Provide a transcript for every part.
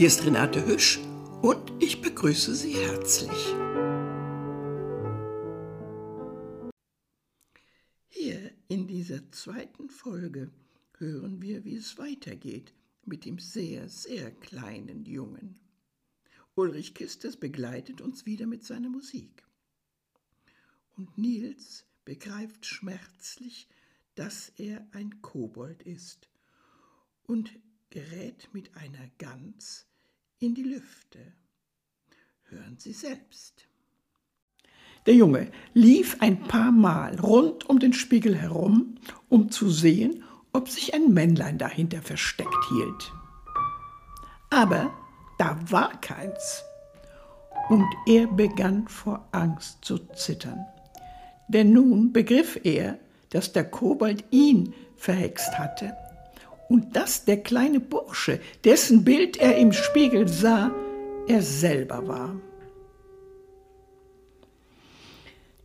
Hier ist Renate Hüsch und ich begrüße Sie herzlich. Hier in dieser zweiten Folge hören wir, wie es weitergeht mit dem sehr, sehr kleinen Jungen. Ulrich Kistes begleitet uns wieder mit seiner Musik. Und Nils begreift schmerzlich, dass er ein Kobold ist und gerät mit einer Gans in die Lüfte. Hören Sie selbst. Der Junge lief ein paar Mal rund um den Spiegel herum, um zu sehen, ob sich ein Männlein dahinter versteckt hielt. Aber da war keins. Und er begann vor Angst zu zittern. Denn nun begriff er, dass der Kobold ihn verhext hatte und dass der kleine Bursche, dessen Bild er im Spiegel sah, er selber war.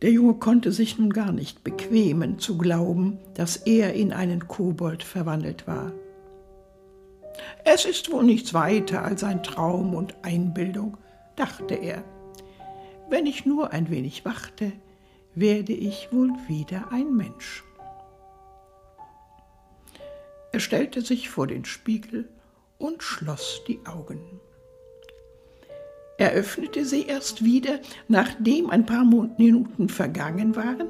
Der Junge konnte sich nun gar nicht bequemen zu glauben, dass er in einen Kobold verwandelt war. Es ist wohl nichts weiter als ein Traum und Einbildung, dachte er. Wenn ich nur ein wenig warte, werde ich wohl wieder ein Mensch. Er stellte sich vor den Spiegel und schloss die Augen. Er öffnete sie erst wieder, nachdem ein paar Minuten vergangen waren,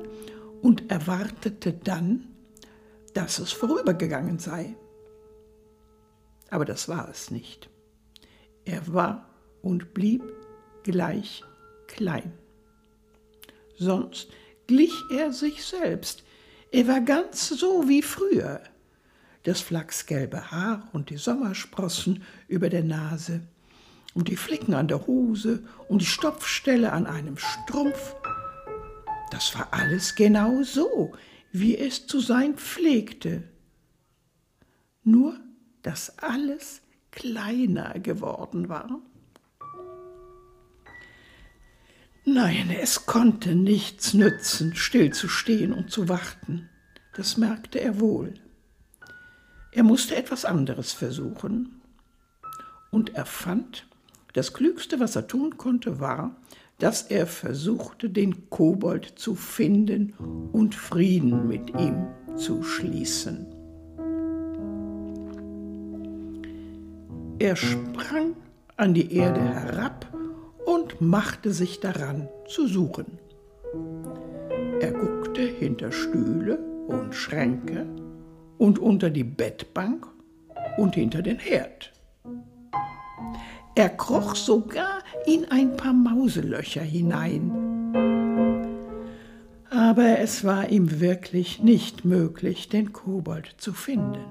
und erwartete dann, dass es vorübergegangen sei. Aber das war es nicht. Er war und blieb gleich klein. Sonst glich er sich selbst. Er war ganz so wie früher das flachsgelbe Haar und die Sommersprossen über der Nase und die Flicken an der Hose und die Stopfstelle an einem Strumpf. Das war alles genau so, wie es zu sein pflegte. Nur, dass alles kleiner geworden war. Nein, es konnte nichts nützen, stillzustehen und zu warten. Das merkte er wohl. Er musste etwas anderes versuchen. Und er fand, das Klügste, was er tun konnte, war, dass er versuchte, den Kobold zu finden und Frieden mit ihm zu schließen. Er sprang an die Erde herab und machte sich daran zu suchen. Er guckte hinter Stühle und Schränke und unter die Bettbank und hinter den Herd. Er kroch sogar in ein paar Mauselöcher hinein. Aber es war ihm wirklich nicht möglich, den Kobold zu finden.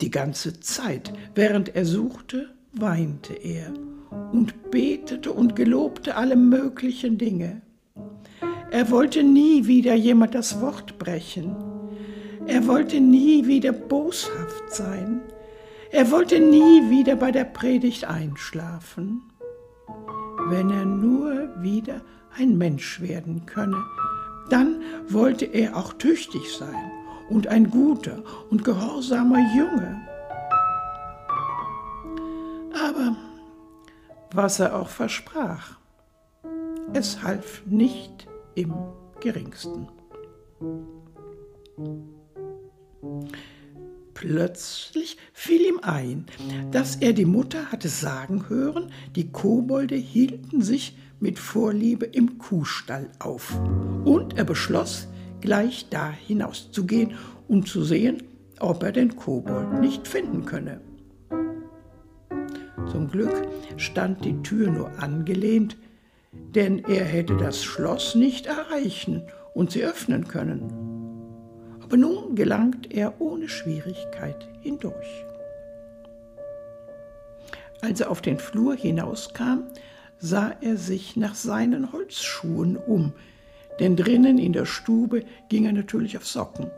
Die ganze Zeit, während er suchte, weinte er und betete und gelobte alle möglichen Dinge. Er wollte nie wieder jemand das Wort brechen. Er wollte nie wieder boshaft sein. Er wollte nie wieder bei der Predigt einschlafen. Wenn er nur wieder ein Mensch werden könne, dann wollte er auch tüchtig sein und ein guter und gehorsamer Junge. Aber was er auch versprach, es half nicht im geringsten. Plötzlich fiel ihm ein, dass er die Mutter hatte sagen hören, die Kobolde hielten sich mit Vorliebe im Kuhstall auf. Und er beschloss, gleich da hinauszugehen und zu sehen, ob er den Kobold nicht finden könne. Zum Glück stand die Tür nur angelehnt, denn er hätte das Schloss nicht erreichen und sie öffnen können. Aber nun gelangt er ohne Schwierigkeit hindurch. Als er auf den Flur hinauskam, sah er sich nach seinen Holzschuhen um, denn drinnen in der Stube ging er natürlich auf Socken.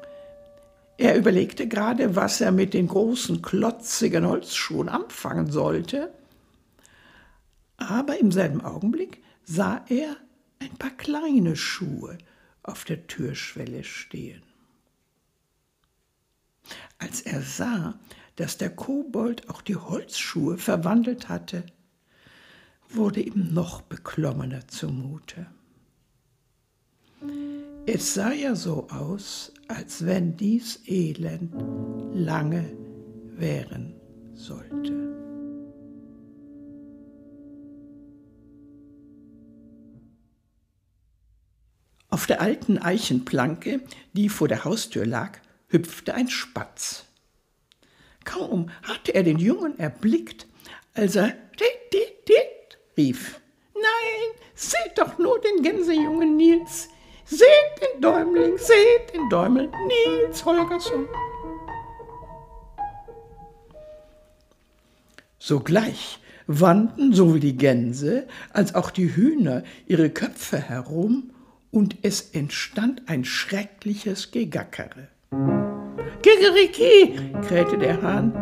Er überlegte gerade, was er mit den großen, klotzigen Holzschuhen anfangen sollte, aber im selben Augenblick sah er ein paar kleine Schuhe auf der Türschwelle stehen. Als er sah, dass der Kobold auch die Holzschuhe verwandelt hatte, wurde ihm noch beklommener zumute. Es sah ja so aus, als wenn dies Elend lange währen sollte. Auf der alten Eichenplanke, die vor der Haustür lag, hüpfte ein Spatz. Kaum hatte er den Jungen erblickt, als er dit, dit, dit rief. Nein, seht doch nur den Gänsejungen Nils. Seht den Däumling, seht den Däumel, Nils Holgersson. Sogleich wandten sowohl die Gänse als auch die Hühner ihre Köpfe herum, und es entstand ein schreckliches Gegackere. Kikeriki, krähte der Hahn,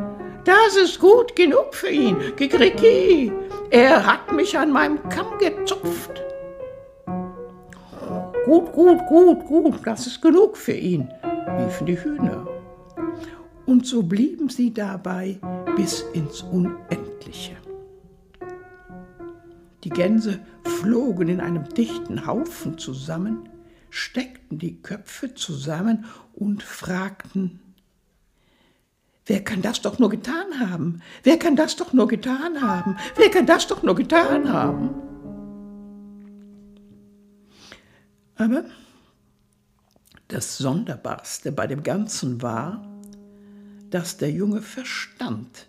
das ist gut genug für ihn. Kikeriki, er hat mich an meinem Kamm gezupft. Gut, gut, gut, gut, das ist genug für ihn, riefen die Hühner. Und so blieben sie dabei bis ins Unendliche. Die Gänse flogen in einem dichten Haufen zusammen, steckten die Köpfe zusammen und fragten, Wer kann das doch nur getan haben? Wer kann das doch nur getan haben? Wer kann das doch nur getan haben? Aber das Sonderbarste bei dem Ganzen war, dass der Junge verstand,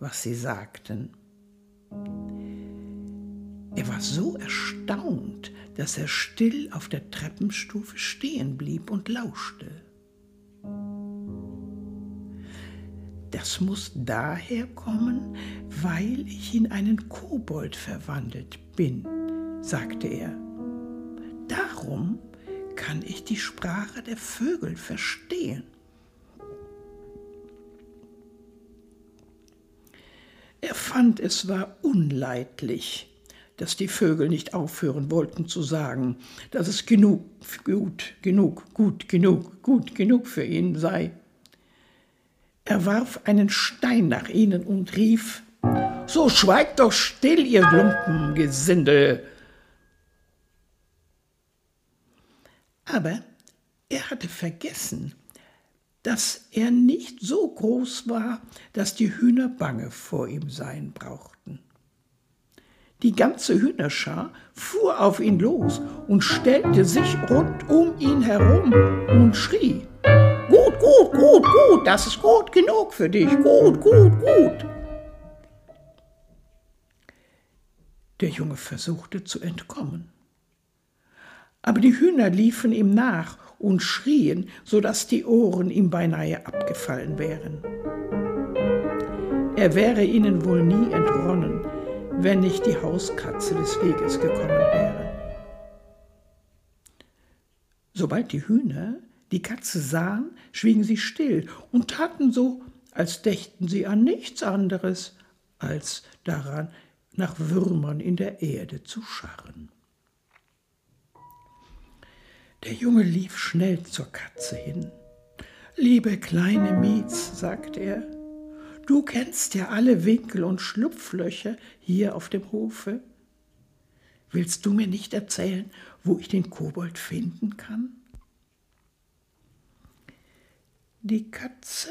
was sie sagten. Er war so erstaunt, dass er still auf der Treppenstufe stehen blieb und lauschte. Das muss daher kommen, weil ich in einen Kobold verwandelt bin, sagte er. Darum kann ich die Sprache der Vögel verstehen. Er fand, es war unleidlich, dass die Vögel nicht aufhören wollten zu sagen, dass es genug, gut, genug, gut, genug, gut, genug für ihn sei. Er warf einen Stein nach ihnen und rief, So schweigt doch still, ihr Lumpengesindel. Aber er hatte vergessen, dass er nicht so groß war, dass die Hühner bange vor ihm sein brauchten. Die ganze Hühnerschar fuhr auf ihn los und stellte sich rund um ihn herum und schrie, Gut, gut, gut, gut, das ist gut genug für dich. Gut, gut, gut. Der Junge versuchte zu entkommen. Aber die Hühner liefen ihm nach und schrien, so dass die Ohren ihm beinahe abgefallen wären. Er wäre ihnen wohl nie entronnen, wenn nicht die Hauskatze des Weges gekommen wäre. Sobald die Hühner die Katze sahen, schwiegen sie still und taten so, als dächten sie an nichts anderes, als daran, nach Würmern in der Erde zu scharren. Der Junge lief schnell zur Katze hin. Liebe kleine Mietz, sagte er, du kennst ja alle Winkel und Schlupflöcher hier auf dem Hofe. Willst du mir nicht erzählen, wo ich den Kobold finden kann? Die Katze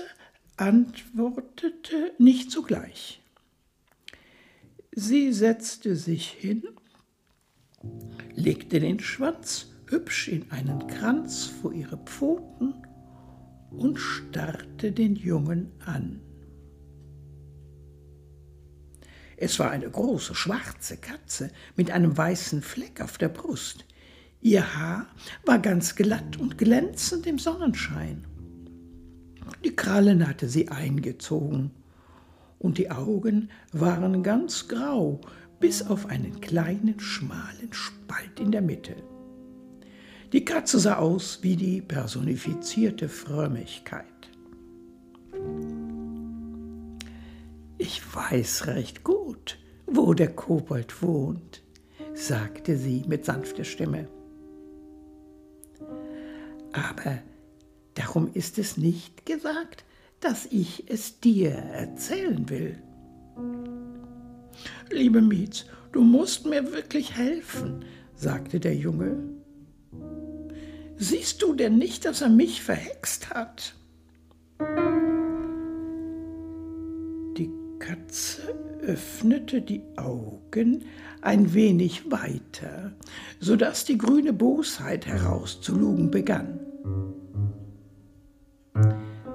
antwortete nicht sogleich. Sie setzte sich hin, legte den Schwanz hübsch in einen Kranz vor ihre Pfoten und starrte den Jungen an. Es war eine große schwarze Katze mit einem weißen Fleck auf der Brust. Ihr Haar war ganz glatt und glänzend im Sonnenschein. Die Krallen hatte sie eingezogen und die Augen waren ganz grau, bis auf einen kleinen, schmalen Spalt in der Mitte. Die Katze sah aus wie die personifizierte Frömmigkeit. Ich weiß recht gut, wo der Kobold wohnt, sagte sie mit sanfter Stimme. Aber Darum ist es nicht gesagt, dass ich es dir erzählen will. Liebe Mietz, du musst mir wirklich helfen, sagte der Junge. Siehst du denn nicht, dass er mich verhext hat? Katze öffnete die Augen ein wenig weiter, so dass die grüne Bosheit herauszulugen begann.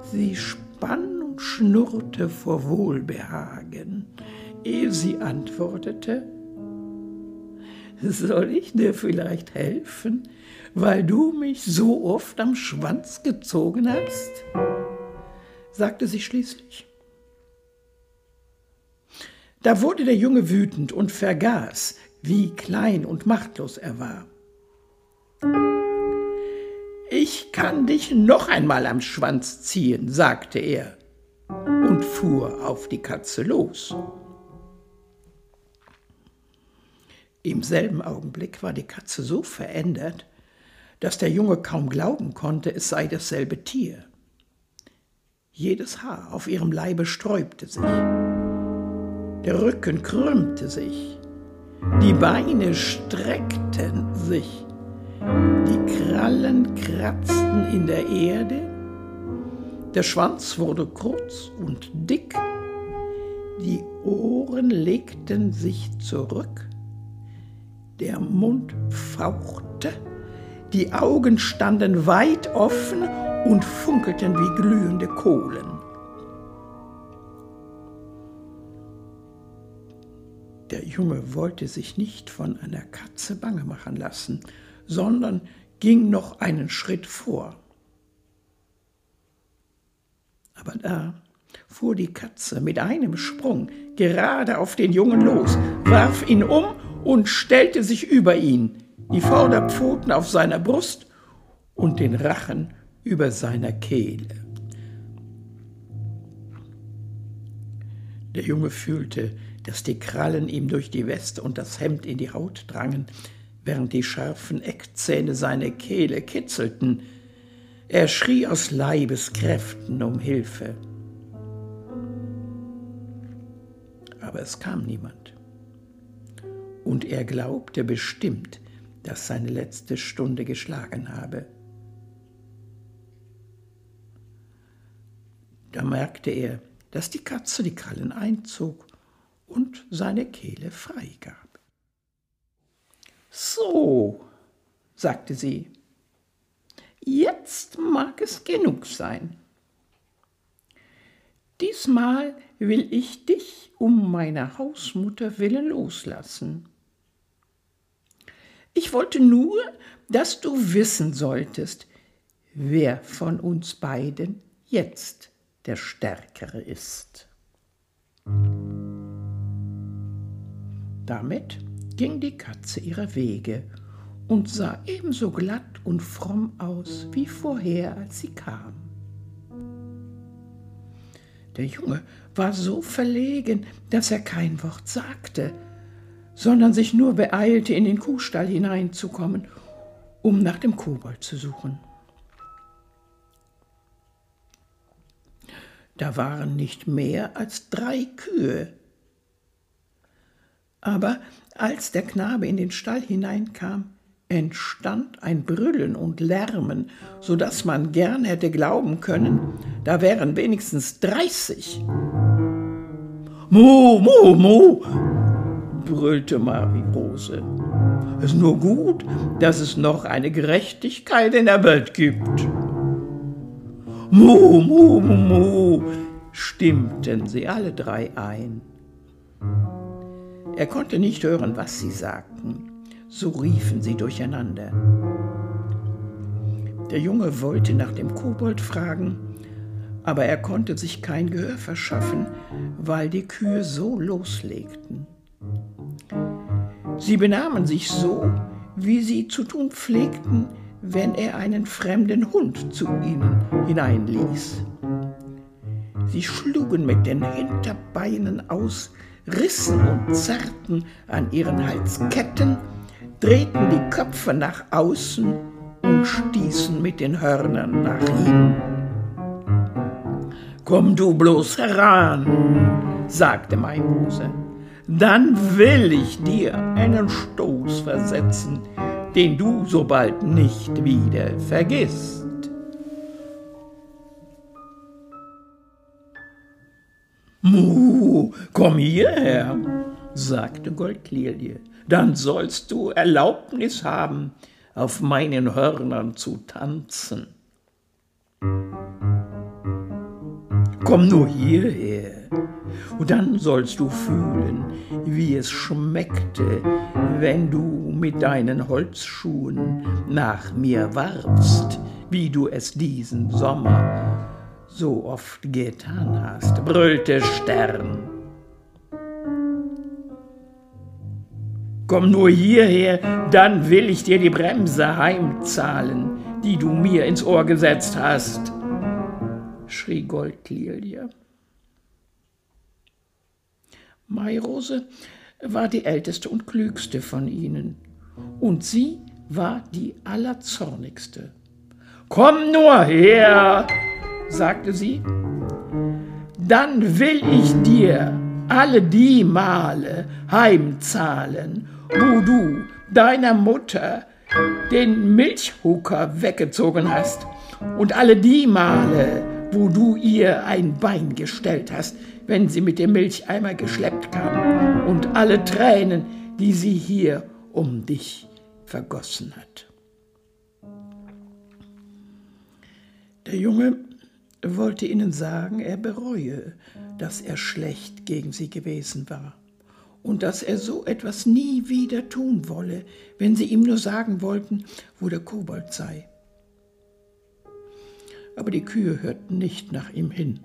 Sie spann und schnurrte vor Wohlbehagen, ehe sie antwortete, soll ich dir vielleicht helfen, weil du mich so oft am Schwanz gezogen hast? sagte sie schließlich. Da wurde der Junge wütend und vergaß, wie klein und machtlos er war. Ich kann dich noch einmal am Schwanz ziehen, sagte er und fuhr auf die Katze los. Im selben Augenblick war die Katze so verändert, dass der Junge kaum glauben konnte, es sei dasselbe Tier. Jedes Haar auf ihrem Leibe sträubte sich. Der Rücken krümmte sich, die Beine streckten sich, die Krallen kratzten in der Erde, der Schwanz wurde kurz und dick, die Ohren legten sich zurück, der Mund fauchte, die Augen standen weit offen und funkelten wie glühende Kohlen. Der Junge wollte sich nicht von einer Katze bange machen lassen, sondern ging noch einen Schritt vor. Aber da fuhr die Katze mit einem Sprung gerade auf den Jungen los, warf ihn um und stellte sich über ihn, die Vorderpfoten auf seiner Brust und den Rachen über seiner Kehle. Der Junge fühlte, dass die Krallen ihm durch die Weste und das Hemd in die Haut drangen, während die scharfen Eckzähne seine Kehle kitzelten. Er schrie aus Leibeskräften um Hilfe. Aber es kam niemand. Und er glaubte bestimmt, dass seine letzte Stunde geschlagen habe. Da merkte er, dass die Katze die Krallen einzog und seine Kehle freigab. So, sagte sie, jetzt mag es genug sein. Diesmal will ich dich um meiner Hausmutter willen loslassen. Ich wollte nur, dass du wissen solltest, wer von uns beiden jetzt der Stärkere ist. Damit ging die Katze ihrer Wege und sah ebenso glatt und fromm aus wie vorher, als sie kam. Der Junge war so verlegen, dass er kein Wort sagte, sondern sich nur beeilte, in den Kuhstall hineinzukommen, um nach dem Kobold zu suchen. Da waren nicht mehr als drei Kühe, aber als der Knabe in den Stall hineinkam, entstand ein Brüllen und Lärmen, so dass man gern hätte glauben können, da wären wenigstens dreißig. Mu, mu, mu, brüllte Marie-Rose. Es ist nur gut, dass es noch eine Gerechtigkeit in der Welt gibt. Mu, mu, mu, mu, stimmten sie alle drei ein. Er konnte nicht hören, was sie sagten. So riefen sie durcheinander. Der Junge wollte nach dem Kobold fragen, aber er konnte sich kein Gehör verschaffen, weil die Kühe so loslegten. Sie benahmen sich so, wie sie zu tun pflegten, wenn er einen fremden Hund zu ihnen hineinließ. Sie schlugen mit den Hinterbeinen aus, rissen und zerrten an ihren Halsketten, drehten die Köpfe nach außen und stießen mit den Hörnern nach ihm. Komm du bloß heran, sagte Maimose, dann will ich dir einen Stoß versetzen, den du so bald nicht wieder vergisst. Mu, komm hierher, sagte Goldlilie, dann sollst du Erlaubnis haben, auf meinen Hörnern zu tanzen. Komm nur hierher, und dann sollst du fühlen, wie es schmeckte, wenn du mit deinen Holzschuhen nach mir warfst, wie du es diesen Sommer so oft getan hast, brüllte Stern. Komm nur hierher, dann will ich dir die Bremse heimzahlen, die du mir ins Ohr gesetzt hast, schrie Goldlilie. Mairose war die älteste und klügste von ihnen, und sie war die allerzornigste. Komm nur her, sagte sie, dann will ich dir alle die Male heimzahlen, wo du deiner Mutter den Milchhucker weggezogen hast und alle die Male, wo du ihr ein Bein gestellt hast, wenn sie mit dem Milcheimer geschleppt kam und alle Tränen, die sie hier um dich vergossen hat. Der Junge wollte ihnen sagen, er bereue, dass er schlecht gegen sie gewesen war und dass er so etwas nie wieder tun wolle, wenn sie ihm nur sagen wollten, wo der Kobold sei. Aber die Kühe hörten nicht nach ihm hin.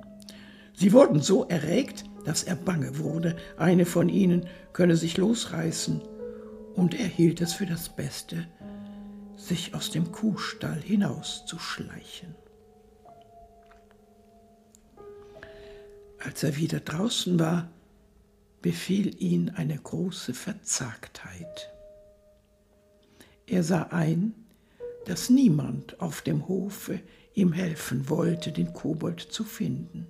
Sie wurden so erregt, dass er bange wurde, eine von ihnen könne sich losreißen, und er hielt es für das Beste, sich aus dem Kuhstall hinauszuschleichen. Als er wieder draußen war, befiel ihn eine große Verzagtheit. Er sah ein, dass niemand auf dem Hofe ihm helfen wollte, den Kobold zu finden.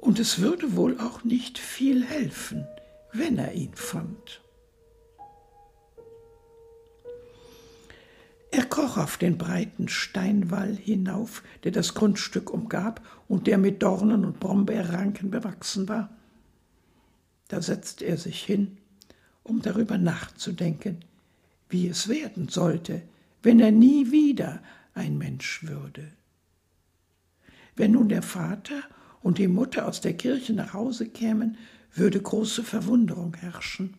Und es würde wohl auch nicht viel helfen, wenn er ihn fand. Kroch auf den breiten Steinwall hinauf, der das Grundstück umgab und der mit Dornen und Brombeerranken bewachsen war. Da setzte er sich hin, um darüber nachzudenken, wie es werden sollte, wenn er nie wieder ein Mensch würde. Wenn nun der Vater und die Mutter aus der Kirche nach Hause kämen, würde große Verwunderung herrschen.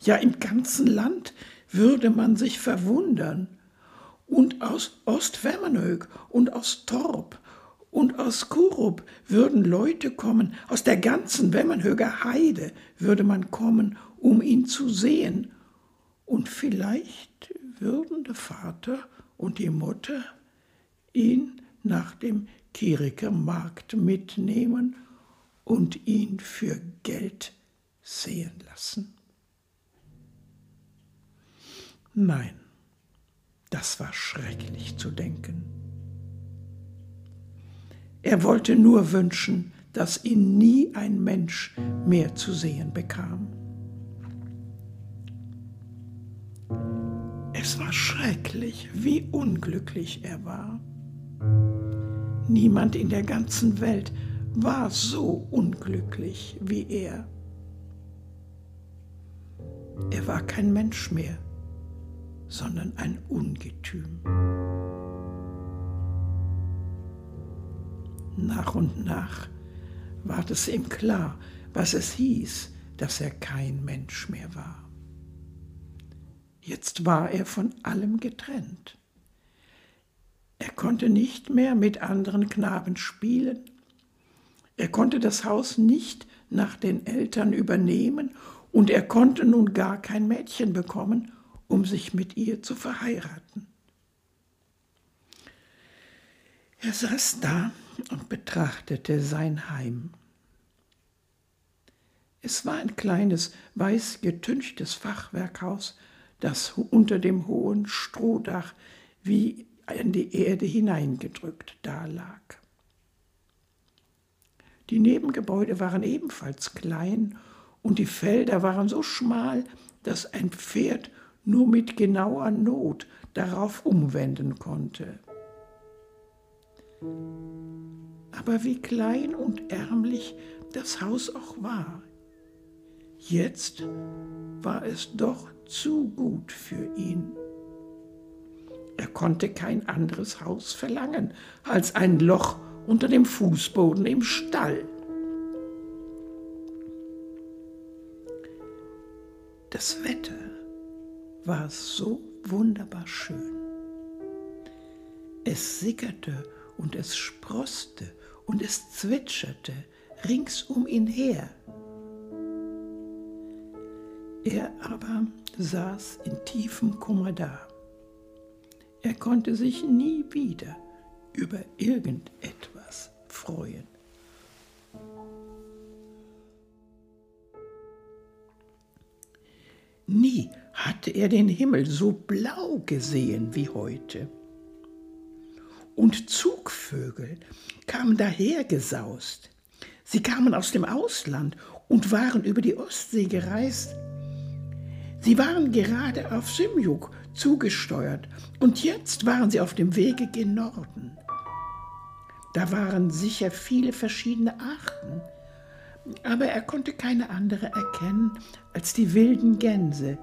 Ja, im ganzen Land würde man sich verwundern. Und aus Ostwemmernhög und aus Torp und aus Kurup würden Leute kommen, aus der ganzen Wemmernhöger Heide würde man kommen, um ihn zu sehen. Und vielleicht würden der Vater und die Mutter ihn nach dem Kieriker Markt mitnehmen und ihn für Geld sehen lassen. Nein, das war schrecklich zu denken. Er wollte nur wünschen, dass ihn nie ein Mensch mehr zu sehen bekam. Es war schrecklich, wie unglücklich er war. Niemand in der ganzen Welt war so unglücklich wie er. Er war kein Mensch mehr sondern ein Ungetüm. Nach und nach ward es ihm klar, was es hieß, dass er kein Mensch mehr war. Jetzt war er von allem getrennt. Er konnte nicht mehr mit anderen Knaben spielen. Er konnte das Haus nicht nach den Eltern übernehmen und er konnte nun gar kein Mädchen bekommen um sich mit ihr zu verheiraten. Er saß da und betrachtete sein Heim. Es war ein kleines, weiß getünchtes Fachwerkhaus, das unter dem hohen Strohdach wie in die Erde hineingedrückt dalag. Die Nebengebäude waren ebenfalls klein und die Felder waren so schmal, dass ein Pferd nur mit genauer Not darauf umwenden konnte. Aber wie klein und ärmlich das Haus auch war, jetzt war es doch zu gut für ihn. Er konnte kein anderes Haus verlangen als ein Loch unter dem Fußboden im Stall. Das Wetter war so wunderbar schön. Es sickerte und es sproßte und es zwitscherte rings um ihn her. Er aber saß in tiefem Kummer da. Er konnte sich nie wieder über irgendetwas freuen. Nie hatte er den Himmel so blau gesehen wie heute. Und Zugvögel kamen dahergesaust. Sie kamen aus dem Ausland und waren über die Ostsee gereist. Sie waren gerade auf Simjuk zugesteuert und jetzt waren sie auf dem Wege gen Norden. Da waren sicher viele verschiedene Arten, aber er konnte keine andere erkennen als die wilden Gänse.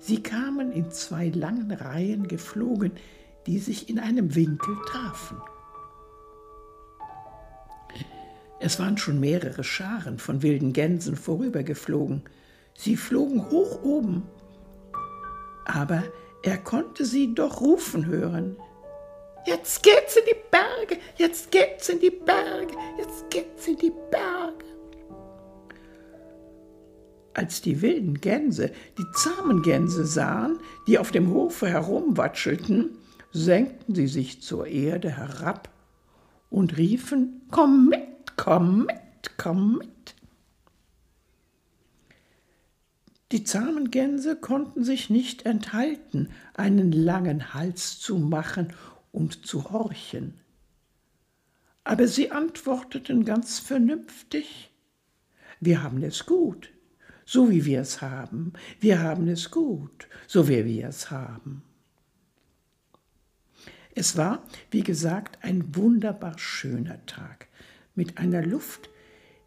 Sie kamen in zwei langen Reihen geflogen, die sich in einem Winkel trafen. Es waren schon mehrere Scharen von wilden Gänsen vorübergeflogen. Sie flogen hoch oben, aber er konnte sie doch rufen hören. Jetzt geht's in die Berge, jetzt geht's in die Berge, jetzt geht's in die Berge. Als die wilden Gänse die zahmen Gänse sahen, die auf dem Hofe herumwatschelten, senkten sie sich zur Erde herab und riefen Komm mit, komm mit, komm mit. Die zahmen Gänse konnten sich nicht enthalten, einen langen Hals zu machen und zu horchen. Aber sie antworteten ganz vernünftig, wir haben es gut, so wie wir es haben, wir haben es gut, so wie wir es haben. Es war, wie gesagt, ein wunderbar schöner Tag. Mit einer Luft,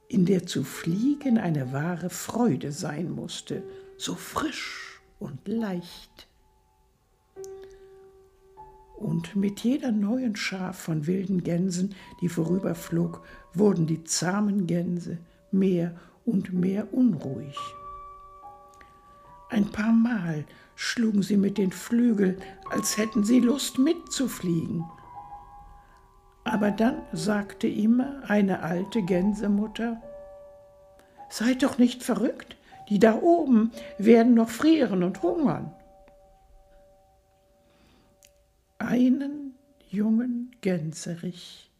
in der zu fliegen eine wahre Freude sein musste, so frisch und leicht. Und mit jeder neuen Schar von wilden Gänsen, die vorüberflog, wurden die zahmen Gänse mehr und mehr unruhig. Ein paar Mal schlugen sie mit den Flügeln, als hätten sie Lust mitzufliegen. Aber dann sagte immer eine alte Gänsemutter, Seid doch nicht verrückt, die da oben werden noch frieren und hungern. einen jungen Gänserich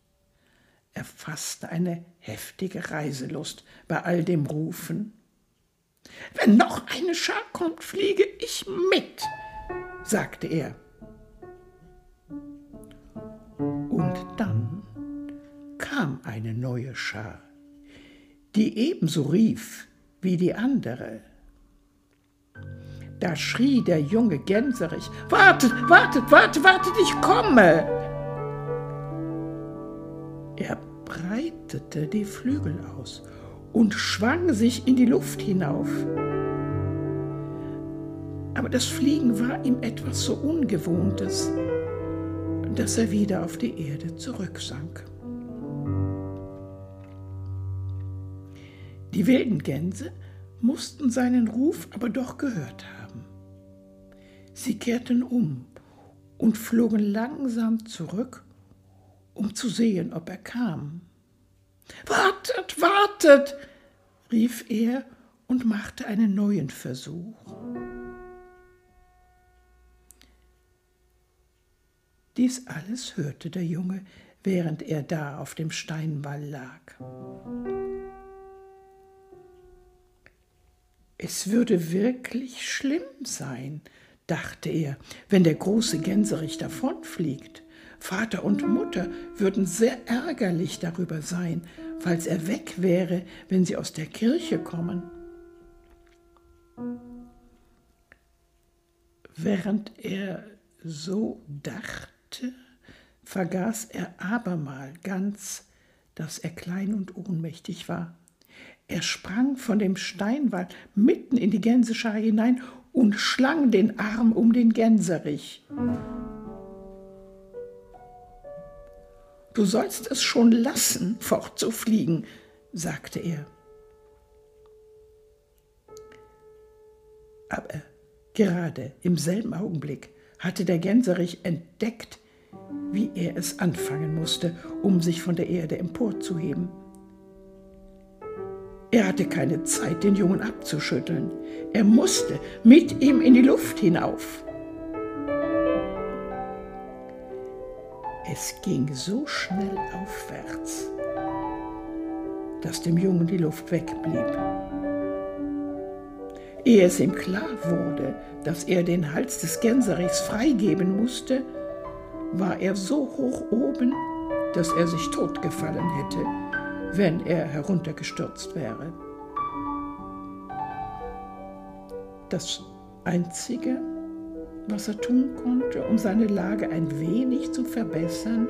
erfasste eine heftige Reiselust bei all dem Rufen. Wenn noch eine Schar kommt, fliege ich mit, sagte er. Und dann kam eine neue Schar, die ebenso rief wie die andere. Da schrie der junge Gänserich, Wartet, wartet, wartet, wartet, ich komme! Er breitete die Flügel aus und schwang sich in die Luft hinauf. Aber das Fliegen war ihm etwas so Ungewohntes, dass er wieder auf die Erde zurücksank. Die wilden Gänse mussten seinen Ruf aber doch gehört haben. Sie kehrten um und flogen langsam zurück, um zu sehen, ob er kam. Wartet, wartet, rief er und machte einen neuen Versuch. Dies alles hörte der Junge, während er da auf dem Steinwall lag. Es würde wirklich schlimm sein, dachte er, wenn der große Gänserich davonfliegt. Vater und Mutter würden sehr ärgerlich darüber sein, falls er weg wäre, wenn sie aus der Kirche kommen. Während er so dachte, vergaß er abermal ganz, dass er klein und ohnmächtig war. Er sprang von dem Steinwall mitten in die Gänseschar hinein und schlang den Arm um den Gänserich. Du sollst es schon lassen, fortzufliegen, sagte er. Aber gerade im selben Augenblick hatte der Gänserich entdeckt, wie er es anfangen musste, um sich von der Erde emporzuheben. Er hatte keine Zeit, den Jungen abzuschütteln. Er musste mit ihm in die Luft hinauf. Es ging so schnell aufwärts, dass dem Jungen die Luft wegblieb. Ehe es ihm klar wurde, dass er den Hals des Gänserichs freigeben musste, war er so hoch oben, dass er sich totgefallen hätte, wenn er heruntergestürzt wäre. Das Einzige, was er tun konnte, um seine Lage ein wenig zu verbessern,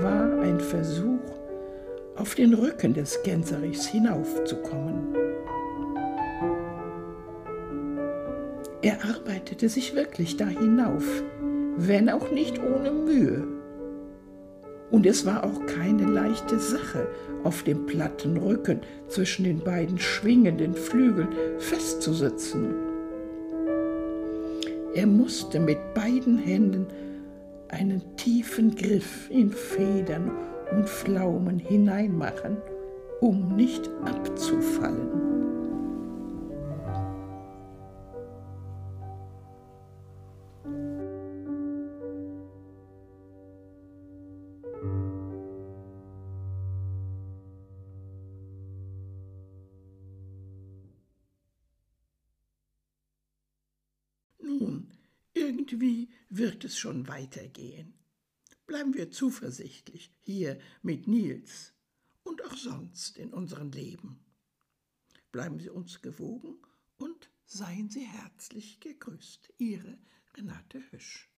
war ein Versuch, auf den Rücken des Gänserichs hinaufzukommen. Er arbeitete sich wirklich da hinauf, wenn auch nicht ohne Mühe. Und es war auch keine leichte Sache, auf dem platten Rücken zwischen den beiden schwingenden Flügeln festzusitzen. Er musste mit beiden Händen einen tiefen Griff in Federn und Pflaumen hineinmachen, um nicht abzufallen. Wird es schon weitergehen. Bleiben wir zuversichtlich hier mit Nils und auch sonst in unserem Leben. Bleiben Sie uns gewogen und seien Sie herzlich gegrüßt. Ihre Renate Hüsch.